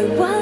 I want